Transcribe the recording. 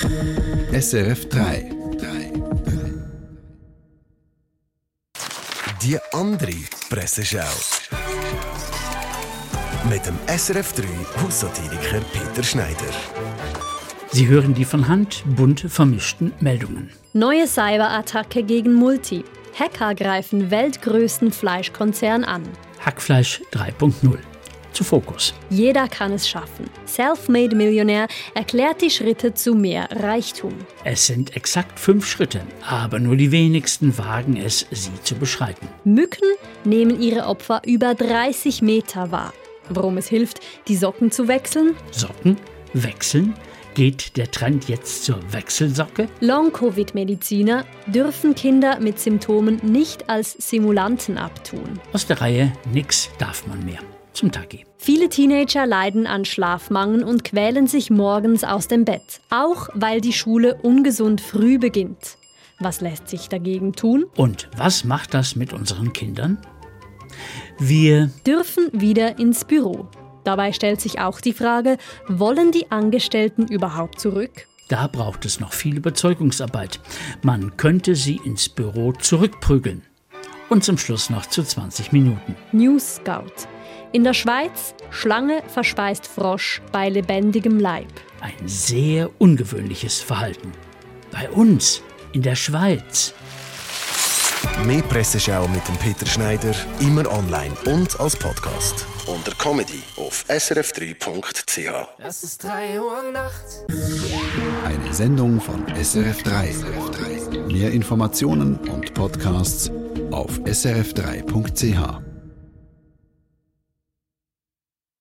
SRF 3. Die andere Presseschau. Mit dem SRF 3 Haussatiriker Peter Schneider. Sie hören die von Hand bunt vermischten Meldungen. Neue Cyberattacke gegen Multi. Hacker greifen weltgrößten Fleischkonzern an. Hackfleisch 3.0. Zu Fokus. Jeder kann es schaffen. Selfmade Millionär erklärt die Schritte zu mehr Reichtum. Es sind exakt fünf Schritte, aber nur die wenigsten wagen es, sie zu beschreiten. Mücken nehmen ihre Opfer über 30 Meter wahr. Warum es hilft, die Socken zu wechseln? Socken wechseln. Geht der Trend jetzt zur Wechselsocke? Long-Covid-Mediziner dürfen Kinder mit Symptomen nicht als Simulanten abtun. Aus der Reihe Nix darf man mehr. Zum Tagi. Viele Teenager leiden an Schlafmangel und quälen sich morgens aus dem Bett, auch weil die Schule ungesund früh beginnt. Was lässt sich dagegen tun? Und was macht das mit unseren Kindern? Wir Dürfen wieder ins Büro. Dabei stellt sich auch die Frage, wollen die Angestellten überhaupt zurück? Da braucht es noch viel Überzeugungsarbeit. Man könnte sie ins Büro zurückprügeln. Und zum Schluss noch zu 20 Minuten. News Scout. In der Schweiz Schlange verspeist Frosch bei lebendigem Leib. Ein sehr ungewöhnliches Verhalten. Bei uns, in der Schweiz. Mehr Presseschau mit dem Peter Schneider, immer online und als Podcast. Unter Comedy auf srf3.ch. Es ist 3 Uhr nachts. Eine Sendung von SRF 3. Mehr Informationen und Podcasts auf srf3.ch.